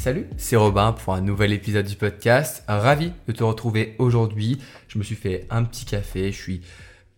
Salut, c'est Robin pour un nouvel épisode du podcast. Ravi de te retrouver aujourd'hui. Je me suis fait un petit café, je suis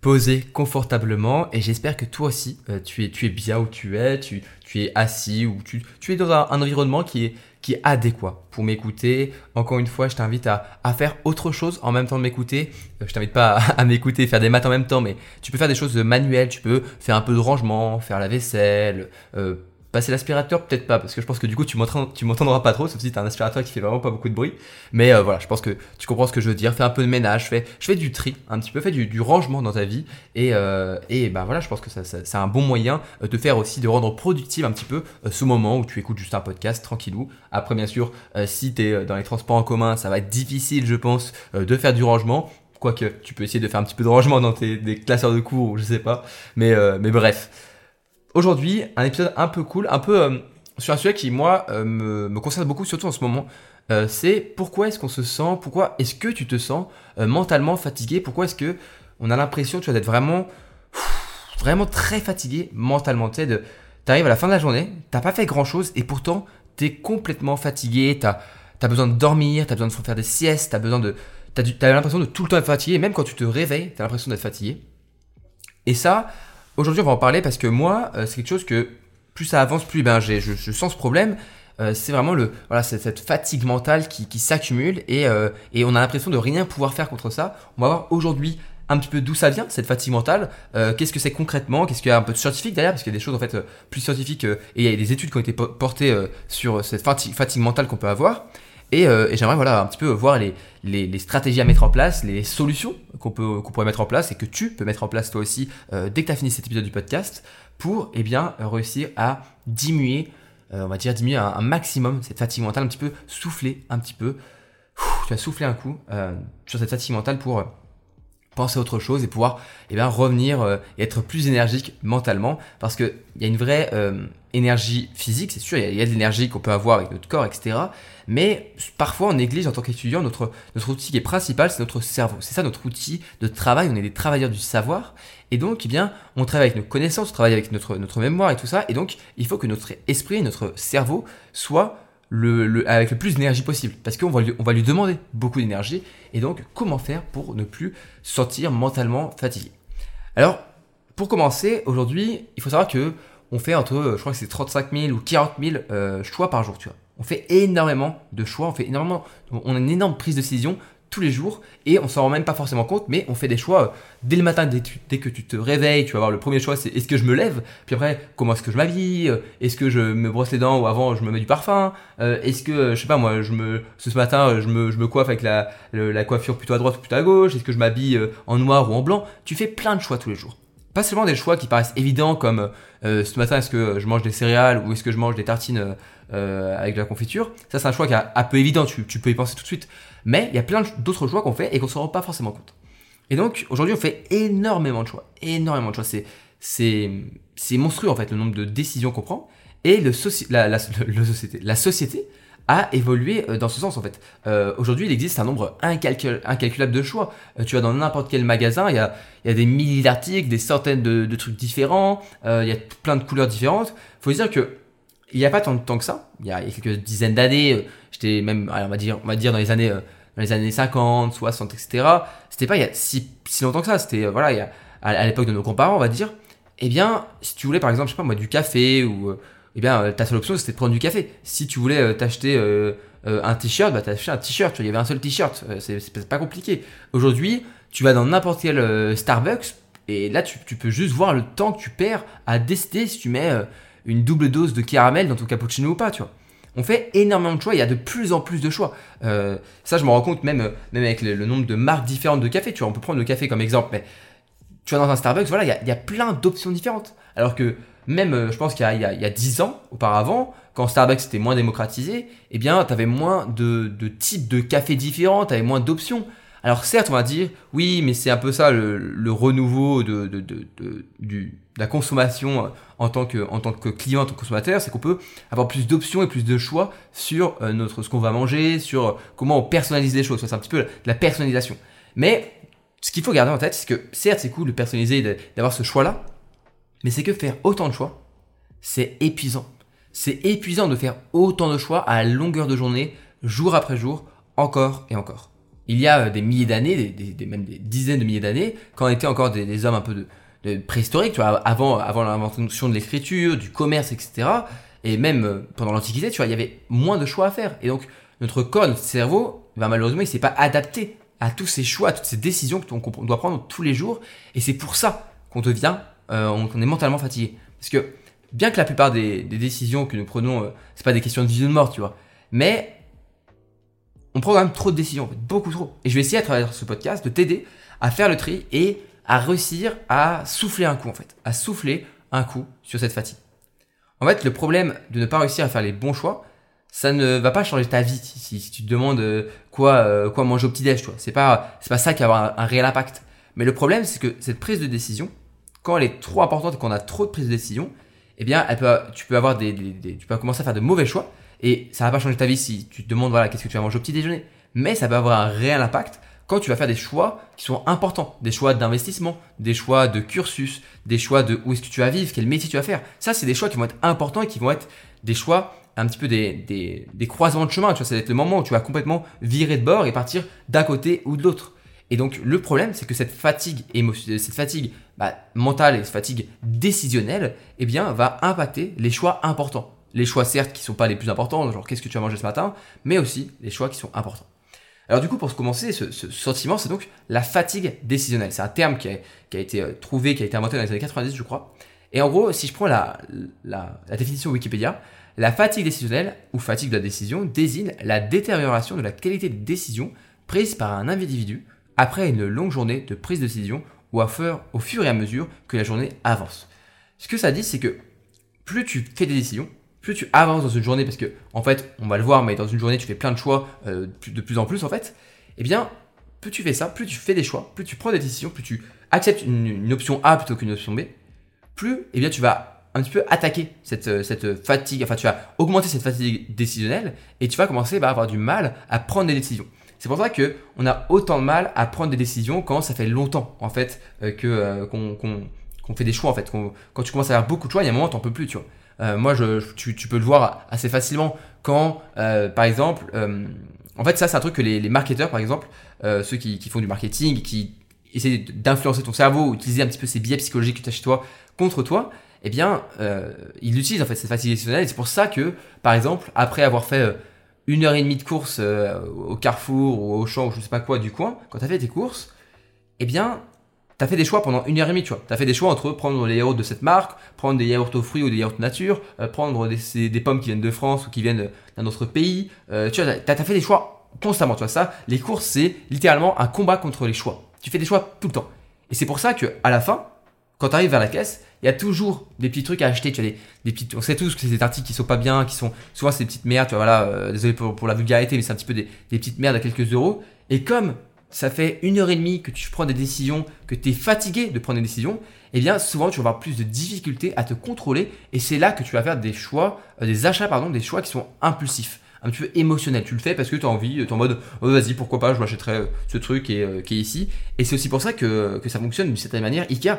posé confortablement et j'espère que toi aussi euh, tu, es, tu bien où tu es, tu, tu es assis ou tu, es dans un, environnement qui est, qui est adéquat pour m'écouter. Encore une fois, je t'invite à, à, faire autre chose en même temps de m'écouter. Euh, je t'invite pas à, m'écouter, faire des maths en même temps, mais tu peux faire des choses manuelles, tu peux faire un peu de rangement, faire la vaisselle, euh, Passer l'aspirateur, peut-être pas, parce que je pense que du coup, tu m'entendras pas trop, sauf si t'as un aspirateur qui fait vraiment pas beaucoup de bruit. Mais euh, voilà, je pense que tu comprends ce que je veux dire. Fais un peu de ménage, fais, je fais du tri, un petit peu, fais du, rangement dans ta vie. Et, euh, et bah voilà, je pense que ça, c'est un bon moyen euh, de faire aussi, de rendre productive un petit peu ce moment où tu écoutes juste un podcast tranquillou. Après, bien sûr, si t'es dans les transports en commun, ça va être difficile, je pense, de faire du rangement quoique tu peux essayer de faire un petit peu de rangement dans tes des classeurs de cours, je sais pas. Mais, mais bref. Aujourd'hui, un épisode un peu cool, un peu euh, sur un sujet qui, moi, euh, me, concerne beaucoup, surtout en ce moment. Euh, c'est pourquoi est-ce qu'on se sent, pourquoi est-ce que tu te sens mentalement fatigué, pourquoi est-ce que on a l'impression, tu vois, d'être vraiment, vraiment très fatigué mentalement? Tu sais, arrives à la fin de la journée, t'as pas fait grand-chose et pourtant, tu es complètement fatigué, tu as besoin de dormir, tu as besoin de faire des siestes, tu as besoin de... T'as l'impression de tout le temps être fatigué, même quand tu te réveilles, tu as l'impression d'être fatigué. Et ça, Aujourd'hui, on va en parler parce que moi, euh, c'est quelque chose que plus ça avance, plus ben, je, je, sens ce problème. Euh, c'est vraiment le, voilà, cette fatigue mentale qui, qui s'accumule et, euh, et, on a l'impression de rien pouvoir faire contre ça. On va voir aujourd'hui un petit peu d'où ça vient, cette fatigue mentale, qu'est-ce que c'est concrètement, qu'est-ce qu'il y a un peu de scientifique derrière, parce qu'il y a des choses en fait plus scientifiques et il y a des études qui ont été portées sur cette fatigue, fatigue mentale qu'on peut avoir. Et, et j'aimerais voilà, un petit peu voir les, les, stratégies à mettre en place, les solutions qu'on peut pourrait mettre en place et que tu peux mettre en place toi aussi euh, dès que tu as fini cet épisode du podcast pour eh bien réussir à diminuer, euh, on va dire diminuer un, maximum cette fatigue mentale, un petit peu souffler un petit peu. tu vas souffler un coup euh, sur cette fatigue mentale pour penser à autre chose et pouvoir eh bien, revenir et être plus énergique mentalement parce qu'il y a une vraie énergie physique, c'est sûr, il y, a, de l'énergie qu'on peut avoir avec notre corps, etc. Mais parfois, on néglige en tant qu'étudiant notre, notre outil qui est principal, c'est notre cerveau. C'est ça notre outil de travail, on est des travailleurs du savoir. Et donc, eh bien, on travaille avec nos connaissances, on travaille avec notre, notre mémoire et tout ça. Et donc, il faut que notre esprit, notre cerveau soit le, avec le plus d'énergie possible. Parce qu'on va, lui, on va lui demander beaucoup d'énergie. Et donc, comment faire pour ne plus se sentir mentalement fatigué? Alors, pour commencer, aujourd'hui, il faut savoir que on fait entre, je crois que c'est 35 000 ou 40 000 euh, choix par jour, tu vois. On fait énormément de choix, on fait énormément, on a une énorme prise de décision tous les jours et on s'en rend même pas forcément compte, mais on fait des choix euh, dès le matin, dès, que tu te réveilles, tu vas voir le premier choix c'est est-ce que je me lève, puis après comment est-ce que je m'habille, est-ce que je me brosse les dents ou avant je me mets du parfum, est-ce que je sais pas moi je me ce matin je me, je me coiffe avec la, la coiffure plutôt à droite ou plutôt à gauche, est-ce que je m'habille en noir ou en blanc, tu fais plein de choix tous les jours pas seulement des choix qui paraissent évidents comme euh, ce matin est-ce que je mange des céréales ou est-ce que je mange des tartines euh, avec de la confiture. Ça c'est un choix qui est un peu évident, tu, peux y penser tout de suite. Mais il y a plein d'autres choix qu'on fait et qu'on se rend pas forcément compte. Et donc aujourd'hui on fait énormément de choix, énormément de choix. C'est c'est monstrueux en fait le nombre de décisions qu'on prend et le, la, la, société, la société a évolué euh, dans ce sens en fait. Euh, aujourd'hui, il existe un nombre incalculable de choix. Euh, tu vas dans n'importe quel magasin, il y a, y a des milliers d'articles, des centaines de, trucs différents, il y a plein de couleurs différentes. Faut dire que il n'y a pas tant de temps que ça. Il y a, quelques dizaines d'années, j'étais même, on va dire, on va dire dans les années, dans les années 50, 60, etc. C'était pas il y a si, si longtemps que ça. C'était voilà, à, l'époque de nos grands-parents, on va dire. Eh bien, si tu voulais par exemple, je sais pas moi, du café ou eh bien, euh, ta seule option, c'était de prendre du café. Si tu voulais euh, t'acheter euh, un t-shirt, bah, t'achetais un t-shirt. Il y avait un seul t-shirt. c'est pas compliqué. Aujourd'hui, tu vas dans n'importe quel Starbucks et là, tu, peux juste voir le temps que tu perds à décider si tu mets une double dose de caramel dans ton cappuccino ou pas, tu vois. On fait énormément de choix, il y a de plus en plus de choix. ça, je me rends compte même, même avec le, nombre de marques différentes de café. Tu vois, on peut prendre le café comme exemple, mais tu vas dans un Starbucks, voilà, il y a, il y a plein d'options différentes. Alors que même, euh, je pense qu'il y, y, a 10 ans auparavant, quand Starbucks était moins démocratisé, eh bien, tu avais moins de, types de cafés différents, tu avais moins d'options. Alors certes, on va dire, oui, mais c'est un peu ça le, renouveau de, la consommation en tant que, client, en tant que consommateur, c'est qu'on peut avoir plus d'options et plus de choix sur euh, notre, ce qu'on va manger, sur comment on personnalise les choses. C'est un petit peu la personnalisation. Mais ce qu'il faut garder en tête, c'est que certes, c'est cool de personnaliser d'avoir ce choix-là, mais c'est que faire autant de choix, c'est épuisant. C'est épuisant de faire autant de choix à longueur de journée, jour après jour, encore et encore. Il y a euh, des milliers d'années, des, même des dizaines de milliers d'années, quand on était encore des, hommes un peu de, préhistoriques, tu vois, avant, l'invention de l'écriture, du commerce, etc. Et même euh, pendant l'Antiquité, tu vois, il y avait moins de choix à faire. Et donc, notre corps, notre cerveau, ben, malheureusement, il s'est pas adapté à tous ces choix, à toutes ces décisions qu'on doit prendre tous les jours. Et c'est pour ça qu'on devient, euh, on, est mentalement fatigué. Parce que bien que la plupart des, décisions que nous prenons, euh, c'est pas des questions de vie ou de mort, tu vois, mais on prend quand même trop de décisions, beaucoup trop. Et je vais essayer à travers ce podcast de t'aider à faire le tri et à réussir à souffler un coup en fait, à souffler un coup sur cette fatigue. En fait, le problème de ne pas réussir à faire les bons choix, ça ne va pas changer ta vie si, tu te demandes euh, quoi quoi manger au petit déj, tu vois. C'est pas c'est pas ça qui va avoir un, réel impact. Mais le problème, c'est que cette prise de décision, quand elle est trop importante et qu'on a trop de prise de décision, eh bien, peut, tu peux avoir des, tu peux commencer à faire de mauvais choix et ça va pas changer ta vie si tu te demandes voilà qu'est-ce que tu vas manger au petit déjeuner. Mais ça va avoir un réel impact quand tu vas faire des choix qui sont importants, des choix d'investissement, des choix de cursus, des choix de où est-ce que tu vas vivre, quel métier tu vas faire. Ça, c'est des choix qui vont être importants et qui vont être des choix un petit peu des, des, des croisements de chemin. Tu vois, ça va être le moment où tu vas complètement virer de bord et partir d'un côté ou de l'autre. Et donc, le problème, c'est que cette fatigue cette fatigue bah, mentale et cette fatigue décisionnelle, eh bien, va impacter les choix importants. Les choix, certes, qui sont pas les plus importants, genre qu'est-ce que tu vas manger ce matin, mais aussi les choix qui sont importants. Alors du coup, pour commencer, ce, sentiment, c'est donc la fatigue décisionnelle. C'est un terme qui a, été euh, trouvé, qui a été inventé dans les années 90, je crois. Et en gros, si je prends la, la définition Wikipédia, la fatigue décisionnelle ou fatigue de la décision désigne la détérioration de la qualité de décision prise par un individu après une longue journée de prise de décision ou à faire, au fur et à mesure que la journée avance. Ce que ça dit, c'est que plus tu fais des décisions, plus tu avances dans une journée, parce que en fait, on va le voir, mais dans une journée, tu fais plein de choix euh, de plus en plus en fait, eh bien, plus tu fais ça, plus tu fais des choix, plus tu prends des décisions, plus tu acceptes une, option A plutôt qu'une option B, plus eh bien, tu vas un petit peu attaquer cette, euh, cette fatigue, enfin tu vas augmenter cette fatigue décisionnelle et tu vas commencer à avoir du mal à prendre des décisions. C'est pour ça que on a autant de mal à prendre des décisions quand ça fait longtemps en fait euh, que qu'on fait des choix en fait. Quand tu commences à avoir beaucoup de choix, il y a un moment t'en peux plus, tu vois. Euh, moi, tu, peux le voir assez facilement quand, euh, par exemple, euh, en fait, ça, c'est un truc que les, marketeurs, par exemple, ceux qui, font du marketing, qui essaient d'influencer ton cerveau, utiliser un petit peu ces biais psychologiques que tu as chez toi contre toi, eh bien, ils utilisent en fait cette fatigue décisionnelle. Et c'est pour ça que, par exemple, après avoir fait une heure et demie de course au Carrefour ou au champ ou je sais pas quoi du coin, quand tu as fait tes courses, eh bien, T'as fait des choix pendant une heure et demie, tu vois. T'as fait des choix entre prendre les yaourts de cette marque, prendre des yaourts aux fruits ou des yaourts nature, euh, prendre des, des, pommes qui viennent de France ou qui viennent d'un autre pays. Euh, tu vois, t'as as fait des choix constamment, tu vois. Ça, les courses, c'est littéralement un combat contre les choix. Tu fais des choix tout le temps. Et c'est pour ça que à la fin, quand tu arrives vers la caisse, il y a toujours des petits trucs à acheter. Tu as des, des petites, on sait tous que c'est des articles qui sont pas bien, qui sont souvent ces petites merdes. Tu vois, voilà, euh, désolé pour, la vulgarité, mais c'est un petit peu des, des petites merdes à quelques euros. Et comme ça fait une heure et demie que tu prends des décisions, que tu es fatigué de prendre des décisions, eh bien souvent tu vas avoir plus de difficultés à te contrôler et c'est là que tu vas faire des choix, euh, des achats pardon, des choix qui sont impulsifs, un petit peu émotionnels. Tu le fais parce que tu as envie, tu es en mode oh, vas-y pourquoi pas, je m'achèterai euh, ce truc euh, qui est ici. Et c'est aussi pour ça que, que ça fonctionne d'une certaine manière. Ikea,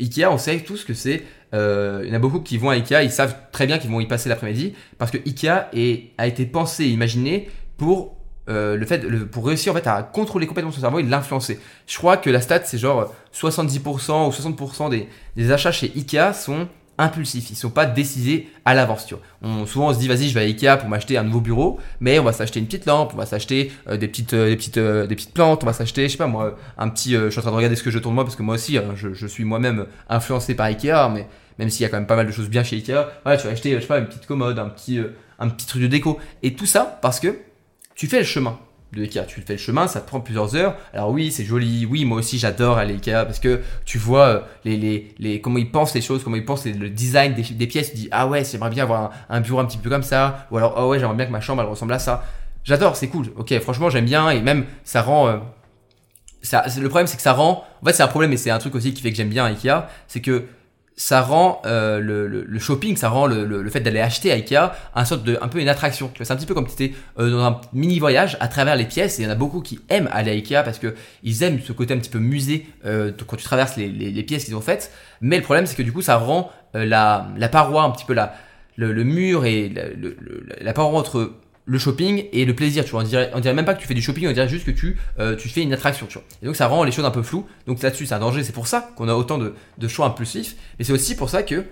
Ikea, on sait tous que c'est. Euh, il y en a beaucoup qui vont à Ikea, ils savent très bien qu'ils vont y passer l'après-midi parce que Ikea est, a été pensé imaginé pour euh, le fait pour réussir en fait à contrôler complètement son cerveau et l'influencer. Je crois que la stat c'est genre 70% ou 60% des, des, achats chez Ikea sont impulsifs, ils sont pas décidés à l'avance. On, souvent on se dit vas-y je vais à Ikea pour m'acheter un nouveau bureau, mais on va s'acheter une petite lampe, on va s'acheter euh, des petites euh, des petites des petites plantes, on va s'acheter je sais pas moi un petit. je suis en train de regarder ce que je tourne moi parce que moi aussi hein, je, je, suis moi-même influencé par Ikea, mais même s'il y a quand même pas mal de choses bien chez Ikea, ouais, tu vas acheter je sais pas une petite commode, un petit un petit truc de déco et tout ça parce que tu fais le chemin de Ikea. Tu fais le chemin, ça te prend plusieurs heures. Alors oui, c'est joli. Oui, moi aussi j'adore aller Ikea parce que tu vois euh, les, les, les, comment ils pensent les choses, comment ils pensent le design des, des pièces. Tu dis ah ouais, j'aimerais bien avoir un, bureau un petit peu comme ça. Ou alors oh ouais, j'aimerais bien que ma chambre ressemble à ça. J'adore, c'est cool. Ok, franchement j'aime bien et même ça rend euh, ça, le problème c'est que ça rend en fait c'est un problème et c'est un truc aussi qui fait que j'aime bien Ikea c'est que ça rend euh, le, shopping, ça rend le, fait d'aller acheter à Ikea un sorte de peu une attraction. C'est un petit peu comme si tu étais euh, dans un mini voyage à travers les pièces. Et il y en a beaucoup qui aiment aller à Ikea parce que ils aiment ce côté un petit peu musée euh, quand tu traverses les, pièces qu'ils ont faites. Mais le problème c'est que du coup ça rend la, la paroi un petit peu la le, mur et la paroi entre le shopping et le plaisir, tu vois. On dirait, même pas que tu fais du shopping, on dirait juste que tu, euh, tu fais une attraction, tu vois. Et donc ça rend les choses un peu floues. Donc là-dessus, c'est un danger. C'est pour ça qu'on a autant de, de choix impulsifs. Mais c'est aussi pour ça que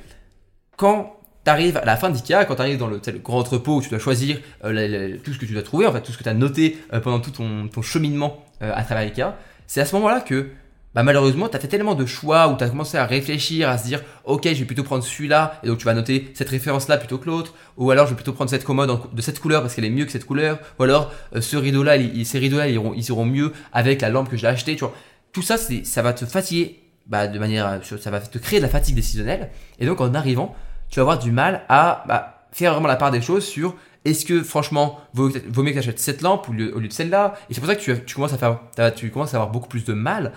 quand tu arrives à la fin d'IKEA, quand tu arrives dans le, grand entrepôt où tu dois choisir euh, tout ce que tu dois trouver, en fait, tout ce que tu as noté euh, pendant tout ton, ton cheminement à travers IKEA, c'est à ce moment-là que bah, malheureusement, tu as fait tellement de choix où tu as commencé à réfléchir, à se dire, ok, je vais plutôt prendre celui-là, et donc tu vas noter cette référence-là plutôt que l'autre, ou alors je vais plutôt prendre cette commode de cette couleur parce qu'elle est mieux que cette couleur, ou alors euh, ce rideau-là, ces rideaux-là, ils ils iront mieux avec la lampe que j'ai achetée, tu vois. Tout ça, ça va te fatiguer, bah, de manière, euh, ça va te créer de la fatigue décisionnelle, et donc en arrivant, tu vas avoir du mal à bah, faire vraiment la part des choses sur est-ce que franchement vaut, vaut mieux que tu cette lampe au lieu, de celle-là et c'est pour ça que tu, commences à faire tu commences à avoir beaucoup plus de mal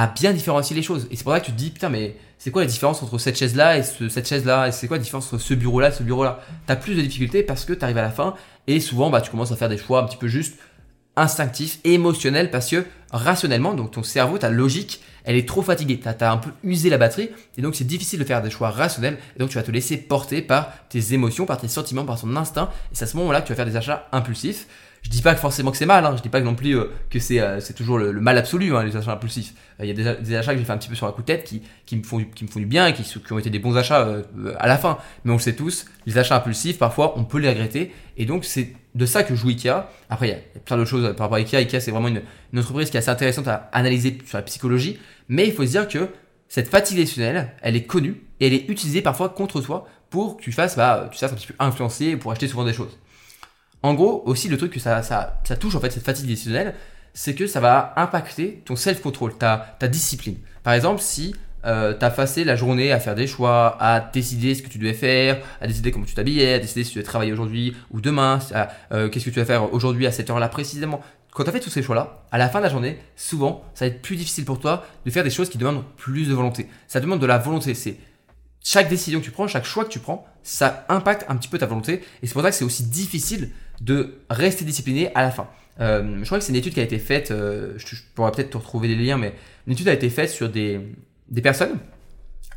à bien différencier les choses. Et c'est pour ça que tu te dis putain mais c'est quoi la différence entre cette chaise là et ce- cette chaise là et c'est quoi la différence entre ce bureau là et ce bureau là t'as plus de difficultés parce que tu arrives à la fin et souvent bah tu commences à faire des choix un petit peu juste instinctifs émotionnels parce que rationnellement donc ton cerveau ta logique elle est trop fatiguée. T'as as un peu usé la batterie et donc c'est difficile de faire des choix rationnels et donc tu vas te laisser porter par tes émotions par tes sentiments par ton instinct. Et c'est à ce moment là que tu vas faire des achats impulsifs je dis pas que forcément que c'est mal, hein. je dis pas non plus euh, que c'est euh, toujours le, mal absolu, hein, les achats impulsifs. Euh, Il y a des, achats que j'ai fait un petit peu sur la coup de tête qui, qui, me, font qui me font du bien et qui, ont été des bons achats euh, à la fin. Mais on le sait tous, les achats impulsifs, parfois, on peut les regretter. Et donc, c'est de ça que joue Ikea. Après, il y a, plein d'autres choses par rapport à Ikea. Ikea, c'est vraiment une, entreprise qui est assez intéressante à analyser sur la psychologie. Mais il faut se dire que cette fatigue décisionnelle, elle est connue et elle est utilisée parfois contre toi pour que tu fasses, bah, tu fasses un petit peu influencer pour acheter souvent des choses. En gros, aussi, le truc que ça, touche, en fait, cette fatigue décisionnelle, c'est que ça va impacter ton self-control, ta, discipline. Par exemple, si euh, tu as passé la journée à faire des choix, à décider ce que tu devais faire, à décider comment tu t'habillais, à décider si tu devais travailler aujourd'hui ou demain, euh, qu'est-ce que tu vas faire aujourd'hui à cette heure-là précisément. Quand tu as fait tous ces choix-là, à la fin de la journée, souvent, ça va être plus difficile pour toi de faire des choses qui demandent plus de volonté. Ça demande de la volonté. C'est chaque décision que tu prends, chaque choix que tu prends, ça impacte un petit peu ta volonté. Et c'est pour ça que c'est aussi difficile de rester discipliné à la fin. Euh, je crois que c'est une étude qui a été faite, euh, je, pourrais peut-être te retrouver les liens, mais une étude a été faite sur des, des personnes,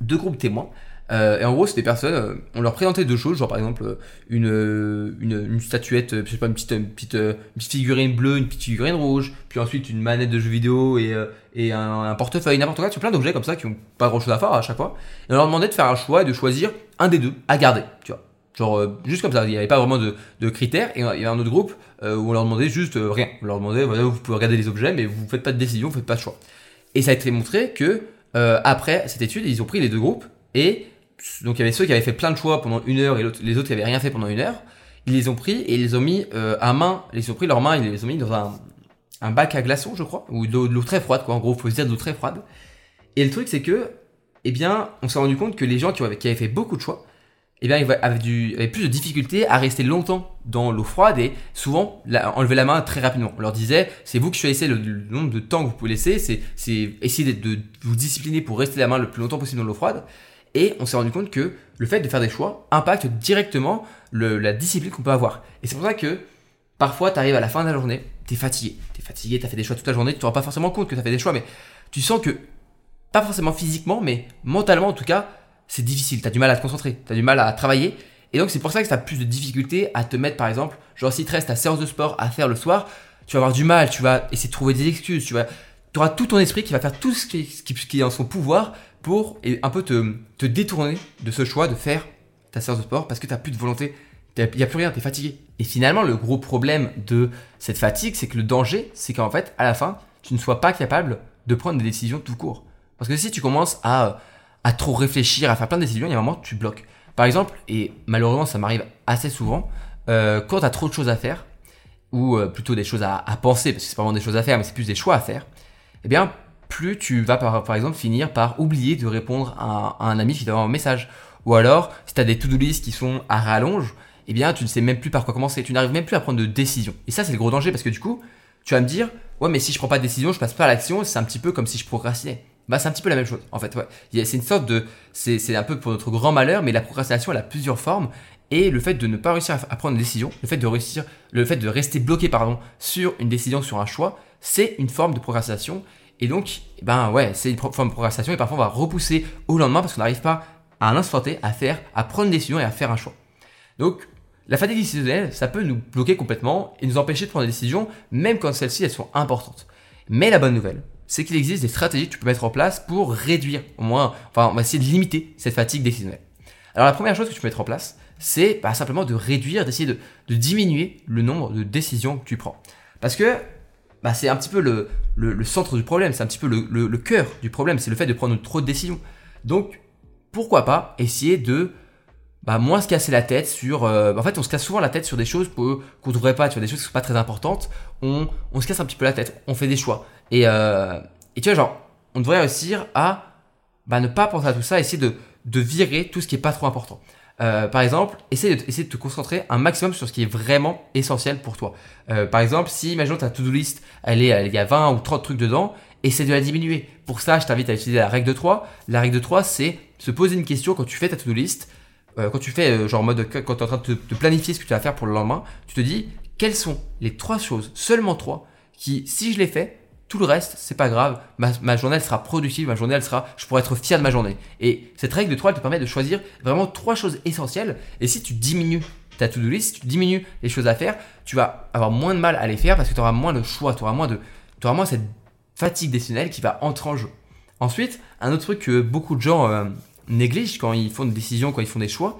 deux groupes témoins. Euh, et en gros, c'est des personnes, euh, on leur présentait deux choses, genre par exemple euh, une, euh, une, une statuette, je sais pas, une petite, une, petite, une petite figurine bleue, une petite figurine rouge, puis ensuite une manette de jeu vidéo et, et un, un portefeuille, n'importe quoi, sur plein d'objets comme ça qui ont pas grand chose à faire à chaque fois. Et on leur demandait de faire un choix et de choisir un des deux à garder, tu vois. Genre euh, juste comme ça, il n'y avait pas vraiment de, de critères. Et il y avait un autre groupe euh, où on leur demandait juste euh, rien. On leur demandait, voilà, vous pouvez regarder les objets, mais vous faites pas de décision, vous faites pas de choix. Et ça a été montré que euh, après cette étude, ils ont pris les deux groupes et donc il y avait ceux qui avaient fait plein de choix pendant une heure et les autres qui avaient rien fait pendant une heure. Ils les ont pris et ils les ont mis à main. Ils ont pris leurs mains, ils les ont mis dans un, un bac à glaçons, je crois, ou de l'eau très froide, quoi. En gros, faut se dire de l'eau très froide. Et le truc, c'est que, eh bien, on s'est rendu compte que les gens qui avaient fait beaucoup de choix, eh bien, ils avaient, du, avaient plus de difficultés à rester longtemps dans l'eau froide et souvent la- enlever la main très rapidement. On leur disait, c'est vous qui choisissez le, le nombre de temps que vous pouvez laisser, c'est, essayer de, vous discipliner pour rester la main le plus longtemps possible dans l'eau froide. Et on s'est rendu compte que le fait de faire des choix impacte directement la discipline qu'on peut avoir. Et c'est pour ça que parfois, tu arrives à la fin de la journée, tu es fatigué. Tu es fatigué, tu as fait des choix toute la journée, tu te rends pas forcément compte que tu as fait des choix, mais tu sens que, pas forcément physiquement, mais mentalement en tout cas, c'est difficile. Tu as du mal à te concentrer, tu as du mal à travailler. Et donc, c'est pour ça que tu as plus de difficultés à te mettre, par exemple, genre si te reste ta séance de sport à faire le soir, tu vas avoir du mal, tu vas essayer de trouver des excuses, tu vas, auras tout ton esprit qui va faire tout ce qui est en son pouvoir pour et un peu te, te détourner de ce choix de faire ta séance de sport parce que tu n'as plus de volonté, il n'y a plus rien, tu es fatigué. Et finalement, le gros problème de cette fatigue, c'est que le danger, c'est qu'en fait, à la fin, tu ne sois pas capable de prendre des décisions tout court. Parce que si tu commences à, à trop réfléchir, à faire plein de décisions, il y a un moment, tu bloques. Par exemple, et malheureusement, ça m'arrive assez souvent, euh, quand tu as trop de choses à faire, ou euh, plutôt des choses à, penser, parce que c'est pas vraiment des choses à faire, mais c'est plus des choix à faire, eh bien, plus tu vas par, exemple finir par oublier de répondre à, à un ami qui t'envoie un message. Ou alors, si tu as des to-do list qui sont à rallonge, eh bien, tu ne sais même plus par quoi commencer. Tu n'arrives même plus à prendre de décision. Et ça, c'est le gros danger parce que du coup, tu vas me dire, ouais, mais si je prends pas de décision, je passe pas à l'action, c'est un petit peu comme si je procrastinais. Bah, c'est un petit peu la même chose, en fait, C'est une sorte de, c'est, un peu pour notre grand malheur, mais la procrastination, elle a plusieurs formes. Et le fait de ne pas réussir à, prendre une décision, le fait de réussir, le fait de rester bloqué, pardon, sur une décision, sur un choix, c'est une forme de procrastination. Et donc, ben ouais, c'est une forme de procrastination et parfois on va repousser au lendemain parce qu'on n'arrive pas à un instant T à faire, à prendre une décision et à faire un choix. Donc, la fatigue décisionnelle, ça peut nous bloquer complètement et nous empêcher de prendre des décisions, même quand celles-ci, elles sont importantes. Mais la bonne nouvelle, c'est qu'il existe des stratégies que tu peux mettre en place pour réduire, au moins, enfin, on va essayer de limiter cette fatigue décisionnelle. Alors, la première chose que tu peux mettre en place, c'est bah, simplement de réduire, d'essayer de, diminuer le nombre de décisions que tu prends. Parce que bah, c'est un petit peu le, centre du problème, c'est un petit peu le, cœur du problème, c'est le fait de prendre trop de décisions. Donc, pourquoi pas essayer de bah, moins se casser la tête sur... Euh, en fait, on se casse souvent la tête sur des choses qu'on ne devrait pas, tu vois, des choses qui sont pas très importantes. On, se casse un petit peu la tête, on fait des choix. Et, euh, et tu vois, genre, on devrait réussir à ne pas penser à tout ça, essayer de, de virer tout ce qui est pas trop important. Euh, par exemple, essaye de, essaye de te concentrer un maximum sur ce qui est vraiment essentiel pour toi. Euh, par exemple, si, imaginons ta to-do list, elle est, il y a 20 ou 30 trucs dedans, essaie de la diminuer. Pour ça, je t'invite à utiliser la règle de 3. La règle de 3, c'est se poser une question quand tu fais ta to-do list. Quand tu fais, genre en mode, quand tu es en train de, te, planifier ce que tu vas faire pour le lendemain, tu te dis, quelles sont les trois choses, seulement trois, qui, si je les fais, tout le reste, c'est pas grave. Ma, journée, sera productive. Ma journée, elle sera, je pourrai être fier de ma journée. Et cette règle de 3, elle te permet de choisir vraiment trois choses essentielles. Et si tu diminues ta to-do list, si tu diminues les choses à faire, tu vas avoir moins de mal à les faire parce que tu auras moins de choix, tu auras moins de, tu auras moins cette fatigue décisionnelle qui va entrer en jeu. Ensuite, un autre truc que beaucoup de gens euh, négligent quand ils font des décisions, quand ils font des choix,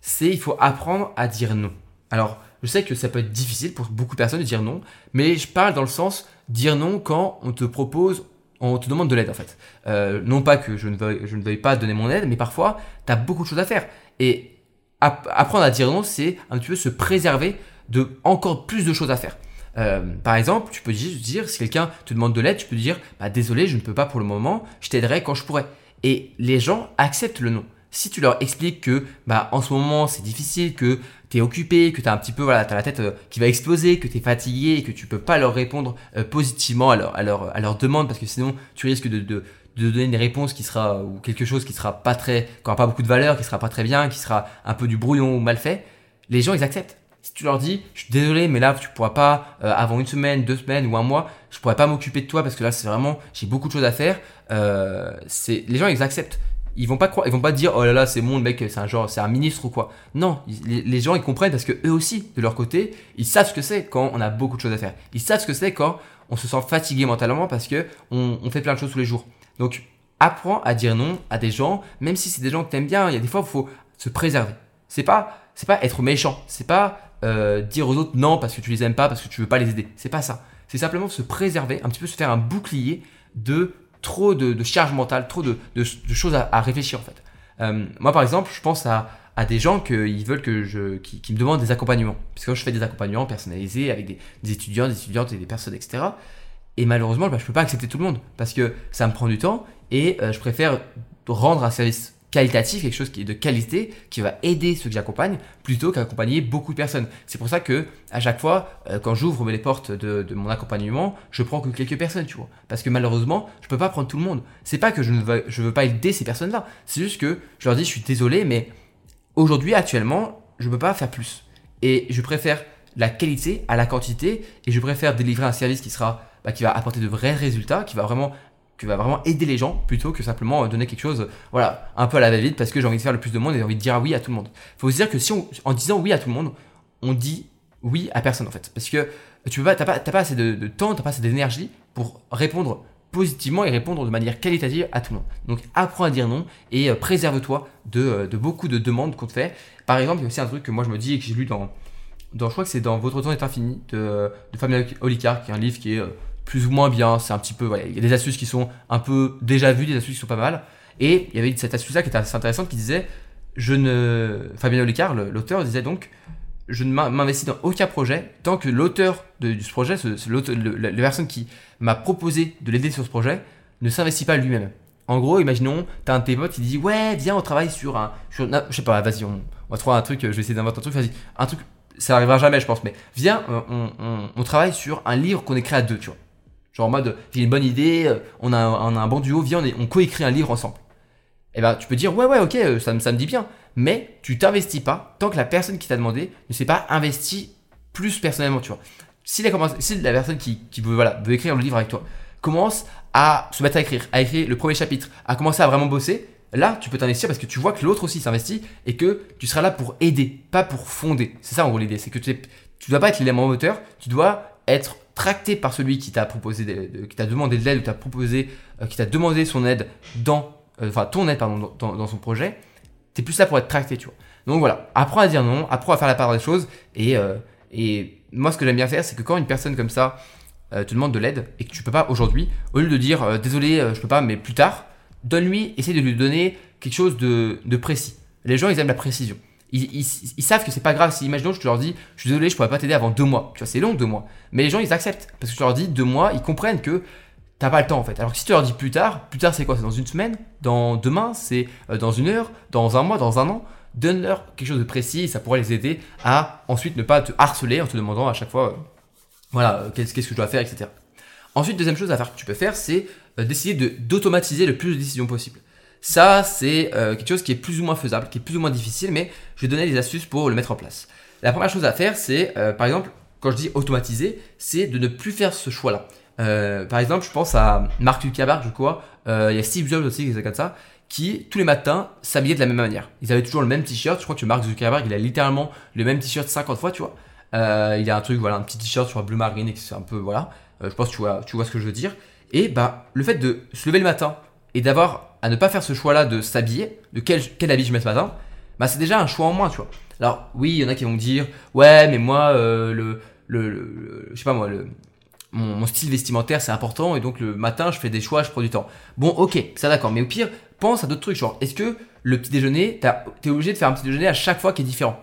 c'est il faut apprendre à dire non. Alors, je sais que ça peut être difficile pour beaucoup de personnes de dire non, mais je parle dans le sens dire non quand on te propose, on te demande de l'aide en fait. Euh, non pas que je ne, veuille, pas donner mon aide, mais parfois, tu as beaucoup de choses à faire. Et apprendre à dire non, c'est un petit peu se préserver de encore plus de choses à faire. Euh, par exemple, tu peux dire, si quelqu'un te demande de l'aide, tu peux dire, bah, désolé, je ne peux pas pour le moment, je t'aiderai quand je pourrai. Et les gens acceptent le non si tu leur expliques que bah, en ce moment c'est difficile, que tu es occupé, que tu as un petit peu voilà, as la tête euh, qui va exploser, que tu es fatigué que tu peux pas leur répondre euh, positivement à leur, à, leur, à leur demande parce que sinon tu risques de, de, de donner une réponse qui sera ou quelque chose qui sera pas très qui aura pas beaucoup de valeur, qui sera pas très bien, qui sera un peu du brouillon ou mal fait, les gens ils acceptent. Si tu leur dis, je suis désolé, mais là tu pourras pas euh, avant une semaine, deux semaines ou un mois, je pourrais pas m'occuper de toi parce que là c'est vraiment j'ai beaucoup de choses à faire. C'est les gens ils acceptent ils vont pas croire, ils vont pas dire oh là là c'est mon mec c'est un genre c'est un ministre ou quoi. Non, les, gens ils comprennent parce que eux aussi de leur côté ils savent ce que c'est quand on a beaucoup de choses à faire. Ils savent ce que c'est quand on se sent fatigué mentalement parce que on, fait plein de choses tous les jours. Donc apprends à dire non à des gens même si c'est des gens que t'aimes bien. Il y a des fois il faut se préserver. C'est pas c'est pas être méchant. C'est pas euh, dire aux autres non parce que tu les aimes pas parce que tu veux pas les aider. C'est pas ça. C'est simplement se préserver un petit peu se faire un bouclier de trop de, charge mentale, trop de, choses à, réfléchir en fait. Euh, moi par exemple, je pense à, des gens qui veulent que je, qui, me demandent des accompagnements. Parce que je fais des accompagnements personnalisés avec des, étudiants, des étudiantes et des personnes, etc. Et malheureusement, bah, je ne peux pas accepter tout le monde parce que ça me prend du temps et euh, je préfère rendre un service qualitatif, quelque chose qui est de qualité, qui va aider ceux que j'accompagne, plutôt qu'accompagner beaucoup de personnes. C'est pour ça que à chaque fois, euh, quand j'ouvre les portes de, mon accompagnement, je prends que quelques personnes, tu vois. Parce que malheureusement, je peux pas prendre tout le monde. C'est pas que je ne veux, je veux pas aider ces personnes-là. C'est juste que je leur dis, je suis désolé, mais aujourd'hui, actuellement, je peux pas faire plus. Et je préfère la qualité à la quantité, et je préfère délivrer un service qui sera, bah, qui va apporter de vrais résultats, qui va vraiment tu vas vraiment aider les gens plutôt que simplement donner quelque chose, voilà, un peu à la va-vite parce que j'ai envie de faire le plus de monde et j'ai envie de dire oui à tout le monde. Faut se dire que si on, en disant oui à tout le monde, on dit oui à personne en fait. Parce que tu peux pas, t'as pas, pas assez de, de temps, t'as pas assez d'énergie pour répondre positivement et répondre de manière qualitative à tout le monde. Donc apprends à dire non et euh, préserve-toi de, euh, beaucoup de demandes qu'on te fait. Par exemple, il y a aussi un truc que moi je me dis et que j'ai lu dans, dans je crois que c'est dans Votre temps est infini de, de Fabien Olicard, qui est un livre qui est euh, plus ou moins bien. C'est un petit peu, il y a des astuces qui sont un peu déjà vues, des astuces qui sont pas mal. Et il y avait cette astuce-là qui était assez intéressante qui disait, je ne, Fabien Olicard, l'auteur, disait donc, je ne m'investis dans aucun projet tant que l'auteur de, ce projet, ce, la, personne qui m'a proposé de l'aider sur ce projet, ne s'investit pas lui-même. En gros, imaginons, t'as un de tes potes qui dit ouais, viens, on travaille sur un, je sais pas, vas-y, on, va trouver un truc, je vais essayer d'inventer un truc, vas-y, un truc, ça arrivera jamais, je pense, mais viens, on, on, on travaille sur un livre qu'on écrit à deux, tu vois. Genre en mode, j'ai une bonne idée, euh, on a, un, un bon duo, viens, on, on coécrit un livre ensemble. Et eh ben, tu peux dire, ouais, ouais, ok, euh, ça, ça me dit bien. Mais tu t'investis pas tant que la personne qui t'a demandé ne s'est pas investi plus personnellement, tu vois. Si la, si la personne qui, qui veut, voilà, veut écrire le livre avec toi commence à se mettre à écrire, à écrire le premier chapitre, à commencer à vraiment bosser, là, tu peux t'investir parce que tu vois que l'autre aussi s'investit et que tu seras là pour aider, pas pour fonder. C'est ça en gros l'idée, c'est que tu ne dois pas être l'élément moteur, tu dois être tracté par celui qui t'a proposé, qui t'a demandé de l'aide ou t'a proposé, euh, qui t'a demandé son aide dans, euh, ton aide pardon, dans, son projet. T'es plus là pour être tracté, tu vois. Donc voilà, apprends à dire non, apprends à faire la part des choses et, euh, et moi ce que j'aime bien faire, c'est que quand une personne comme ça te demande de l'aide et que tu peux pas aujourd'hui, au lieu de dire désolé, je peux pas, mais plus tard, donne-lui, essaie de lui donner quelque chose de, précis. Les gens, ils aiment la précision. Ils, savent que c'est pas grave si, imaginons, je te leur dis, je suis désolé, je pourrais pas t'aider avant deux mois. Tu vois, c'est long, deux mois. Mais les gens, ils acceptent. Parce que tu leur dis deux mois, ils comprennent que t'as pas le temps en fait. Alors que si tu leur dis plus tard, plus tard c'est quoi? C'est dans une semaine? Dans demain? C'est euh, dans une heure? Dans un mois? Dans un an? Donne-leur quelque chose de précis ça pourrait les aider à ensuite ne pas te harceler en te demandant à chaque fois, euh, voilà, euh, qu'est-ce que je dois faire, etc. Ensuite, deuxième chose à faire que tu peux faire, c'est d'essayer d'automatiser le plus de décisions possible. Ça, c'est euh, quelque chose qui est plus ou moins faisable, qui est plus ou moins difficile, mais je vais donner des astuces pour le mettre en place. La première chose à faire, c'est, euh, par exemple, quand je dis automatiser, c'est de ne plus faire ce choix-là. par exemple, je pense à Mark Zuckerberg, je crois, il y a Steve Jobs aussi, qui comme ça, qui tous les matins s'habillaient de la même manière. Ils avaient toujours le même t-shirt. Je crois que Mark Zuckerberg, il a littéralement le même t-shirt 50 fois, tu vois. il a un truc, voilà, un petit t-shirt sur un bleu marine, et c'est un peu, voilà. je pense que tu vois, tu vois ce que je veux dire. Et bah, le fait de se lever le matin et d'avoir à ne pas faire ce choix-là de s'habiller, de quel, habit je mets ce matin, bah c'est déjà un choix en moins, tu vois. Alors oui, il y en a qui vont me dire, ouais, mais moi, euh, le, le, je sais pas moi, le, mon, style vestimentaire c'est important et donc le matin je fais des choix, je prends du temps. Bon, ok, ça d'accord, mais au pire, pense à d'autres trucs, genre, est-ce que le petit déjeuner, t'es obligé de faire un petit déjeuner à chaque fois qui est différent?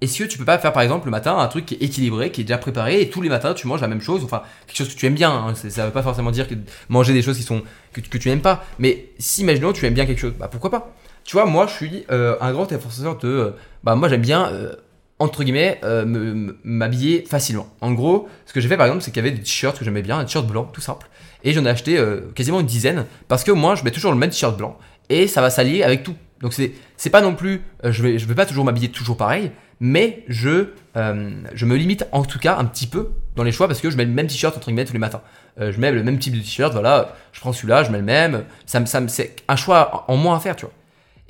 Est-ce que tu peux pas faire par exemple le matin un truc qui est équilibré, qui est déjà préparé et tous les matins tu manges la même chose, enfin quelque chose que tu aimes bien. Hein, ça veut pas forcément dire que manger des choses qui sont que, tu n'aimes pas, mais si imaginons tu aimes bien quelque chose, bah pourquoi pas? Tu vois, moi je suis euh, un grand défenseur de, euh, bah moi j'aime bien euh, entre guillemets m'habiller facilement. En gros, ce que j'ai fait par exemple, c'est qu'il y avait des t-shirts que j'aimais bien, un t-shirt blanc tout simple, et j'en ai acheté quasiment une dizaine parce que moi je mets toujours le même t-shirt blanc et ça va s'allier avec tout. Donc c'est c'est pas non plus, je vais je vais pas toujours m'habiller toujours pareil mais je, euh, je me limite en tout cas un petit peu dans les choix parce que je mets le même t-shirt entre guillemets tous les matins. Euh, je mets le même type de t-shirt, voilà, je prends celui-là, je mets le même. Ça, ça, c'est un choix en moins à faire, tu vois.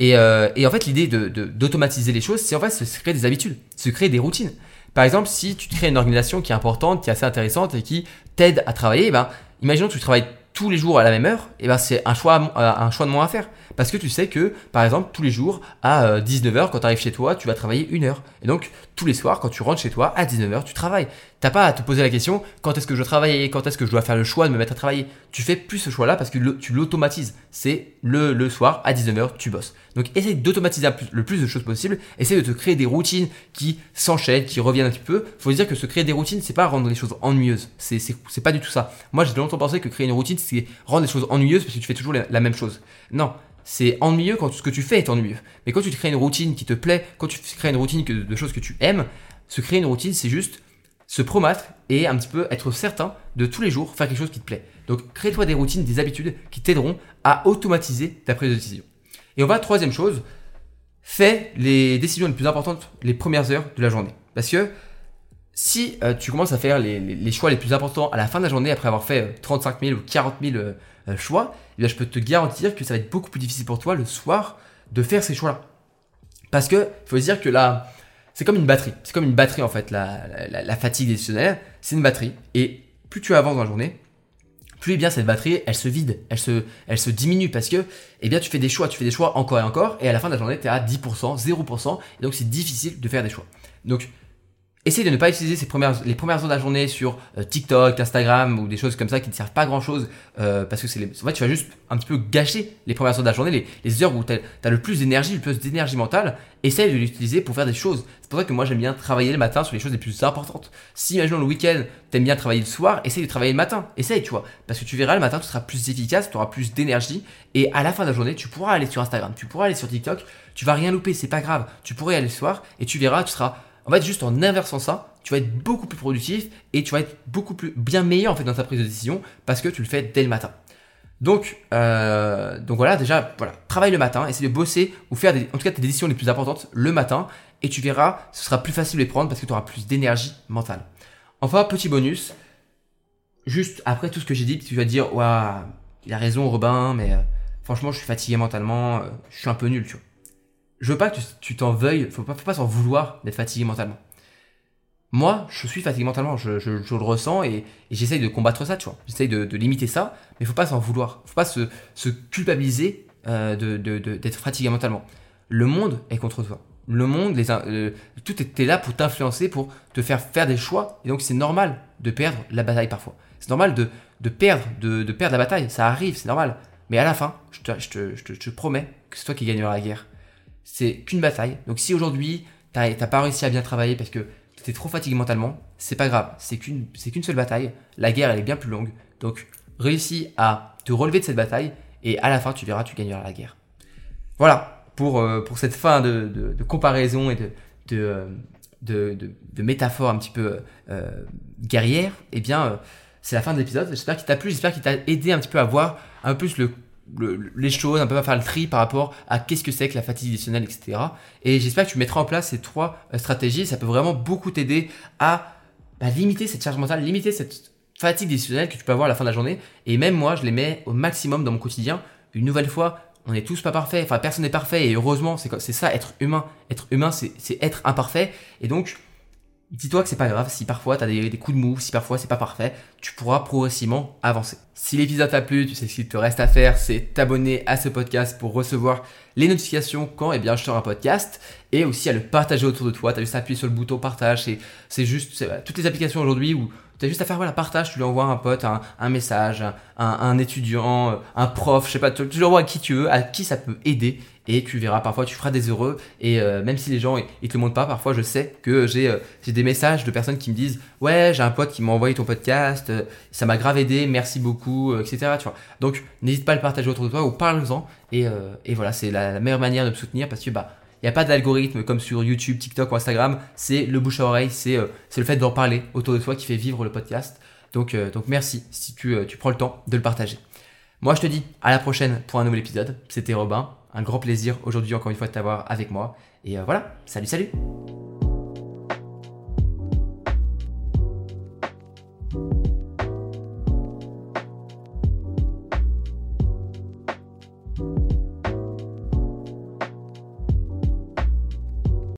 Et, euh, et en fait, l'idée de, d'automatiser les choses, c'est en fait se créer des habitudes, se créer des routines. Par exemple, si tu crées une organisation qui est importante, qui est assez intéressante et qui t'aide à travailler, eh ben, imaginons que tu travailles tous les jours à la même heure, et eh ben c'est un choix, un choix de moins à faire. Parce que tu sais que, par exemple, tous les jours, à 19h, euh, quand tu arrives chez toi, tu vas travailler une heure. Et donc, tous les soirs, quand tu rentres chez toi, à 19h, tu travailles. T'as pas à te poser la question, quand est-ce que je dois travailler, quand est-ce que je dois faire le choix de me mettre à travailler? Tu fais plus ce choix-là parce que tu l'automatises. C'est le, le soir, à 19h, tu bosses. Donc, essaye d'automatiser le plus de choses possible. Essaye de te créer des routines qui s'enchaînent, qui reviennent un petit peu. Faut dire que se créer des routines, c'est pas rendre les choses ennuyeuses. C'est, pas du tout ça. Moi, j'ai longtemps pensé que créer une routine, c'est rendre les choses ennuyeuses parce que tu fais toujours la même chose. Non, c'est ennuyeux quand ce que tu fais est ennuyeux. Mais quand tu te crées une routine qui te plaît, quand tu crées une routine de choses que tu aimes, se créer une routine, c'est juste se promettre et un petit peu être certain de tous les jours faire quelque chose qui te plaît. Donc crée-toi des routines, des habitudes qui t'aideront à automatiser ta prise de décision. Et on va troisième chose, fais les décisions les plus importantes les premières heures de la journée. Parce que si euh, tu commences à faire les, choix les plus importants à la fin de la journée après avoir fait 35 euh, 000 ou 40 000 euh, choix, eh je peux te garantir que ça va être beaucoup plus difficile pour toi le soir de faire ces choix-là. Parce que il faut se dire que là, c'est comme une batterie. C'est comme une batterie en fait. La, fatigue décisionnelle, c'est une batterie. Et plus tu avances dans la journée, plus eh bien cette batterie, elle se vide, elle se, elle se diminue parce que eh bien tu fais des choix, tu fais des choix encore et encore, et à la fin de la journée, tu es à 10%, 0%, et donc c'est difficile de faire des choix. Donc Essaye de ne pas utiliser ces premières, les premières heures de la journée sur euh, TikTok, Instagram ou des choses comme ça qui ne servent pas grand chose euh, parce que c'est en fait tu vas juste un petit peu gâcher les premières heures de la journée, les, les heures où tu as, le plus d'énergie, le plus d'énergie mentale. Essaye de l'utiliser pour faire des choses. C'est pour ça que moi j'aime bien travailler le matin sur les choses les plus importantes. Si imaginons le week-end, t'aimes bien travailler le soir, essaye de travailler le matin. Essaye, tu vois. Parce que tu verras le matin, tu seras plus efficace, tu auras plus d'énergie et à la fin de la journée, tu pourras aller sur Instagram, tu pourras aller sur TikTok, tu vas rien louper, c'est pas grave. Tu pourrais aller le soir et tu verras, tu seras en fait, juste en inversant ça, tu vas être beaucoup plus productif et tu vas être beaucoup plus bien meilleur en fait dans ta prise de décision parce que tu le fais dès le matin. Donc, euh, donc voilà, déjà, voilà, travaille le matin, essaie de bosser ou faire des, en tout cas tes décisions les plus importantes le matin et tu verras, ce sera plus facile de les prendre parce que tu auras plus d'énergie mentale. Enfin, petit bonus, juste après tout ce que j'ai dit, tu vas dire, waouh, il a raison Robin, mais euh, franchement, je suis fatigué mentalement, euh, je suis un peu nul, tu vois. Je veux pas que tu t'en veuilles, faut pas, faut pas s'en vouloir d'être fatigué mentalement. Moi, je suis fatigué mentalement, je, le ressens et, j'essaye de combattre ça, tu vois. J'essaye de, limiter ça, mais faut pas s'en vouloir. Faut pas se, se culpabiliser euh, d'être fatigué mentalement. Le monde est contre toi. Le monde, euh, tout était là pour t'influencer, pour te faire faire des choix. Et donc, c'est normal de perdre la bataille parfois. C'est normal de, de perdre, de, de, perdre la bataille. Ça arrive, c'est normal. Mais à la fin, je te, je te, je te, promets que c'est toi qui gagneras la guerre. C'est qu'une bataille. Donc, si aujourd'hui, t'as pas réussi à bien travailler parce que t'es trop fatigué mentalement, c'est pas grave. C'est qu'une, qu'une seule bataille. La guerre, elle est bien plus longue. Donc, réussis à te relever de cette bataille et à la fin, tu verras, tu gagneras la guerre. Voilà pour, euh, pour cette fin de, de, comparaison et de, de, de, de, métaphore un petit peu euh, guerrière. Eh bien, euh, c'est la fin de l'épisode. J'espère qu'il t'a plu, j'espère qu'il t'a aidé un petit peu à voir un peu plus le, les choses, un peu à faire le tri par rapport à qu'est-ce que c'est que la fatigue additionnelle, etc. Et j'espère que tu mettras en place ces trois stratégies. Ça peut vraiment beaucoup t'aider à bah, limiter cette charge mentale, limiter cette fatigue décisionnelle que tu peux avoir à la fin de la journée. Et même moi, je les mets au maximum dans mon quotidien. Une nouvelle fois, on n'est tous pas parfaits. Enfin, personne n'est parfait. Et heureusement, c'est ça, être humain. Être humain, c'est être imparfait. Et donc, dis-toi que c'est pas grave si parfois tu as des, coups de mou, si parfois c'est pas parfait, tu pourras progressivement avancer. Si l'épisode t'a plu, tu sais ce qu'il te reste à faire, c'est t'abonner à ce podcast pour recevoir les notifications quand eh bien, je sors un podcast et aussi à le partager autour de toi. Tu as juste à appuyer sur le bouton partage, c'est juste toutes les applications aujourd'hui où tu as juste à faire voilà, partage, tu lui envoies un pote, un, message, un, étudiant, un prof, je sais pas, tu, tu l'envoies à qui tu veux, à qui ça peut aider et tu verras parfois tu feras des heureux et euh, même si les gens ils, te le montrent pas parfois je sais que j'ai euh, des messages de personnes qui me disent ouais j'ai un pote qui m'a envoyé ton podcast euh, ça m'a grave aidé merci beaucoup etc tu vois donc n'hésite pas à le partager autour de toi ou parle-en et, et voilà c'est la, meilleure manière de me soutenir parce que bah il n'y a pas d'algorithme comme sur YouTube, TikTok ou Instagram, c'est le bouche à oreille, c'est le fait d'en parler autour de toi qui fait vivre le podcast. Donc, donc merci si tu, tu prends le temps de le partager. Moi je te dis à la prochaine pour un nouvel épisode. C'était Robin un grand plaisir aujourd'hui encore une fois de t'avoir avec moi. Et euh, voilà, salut salut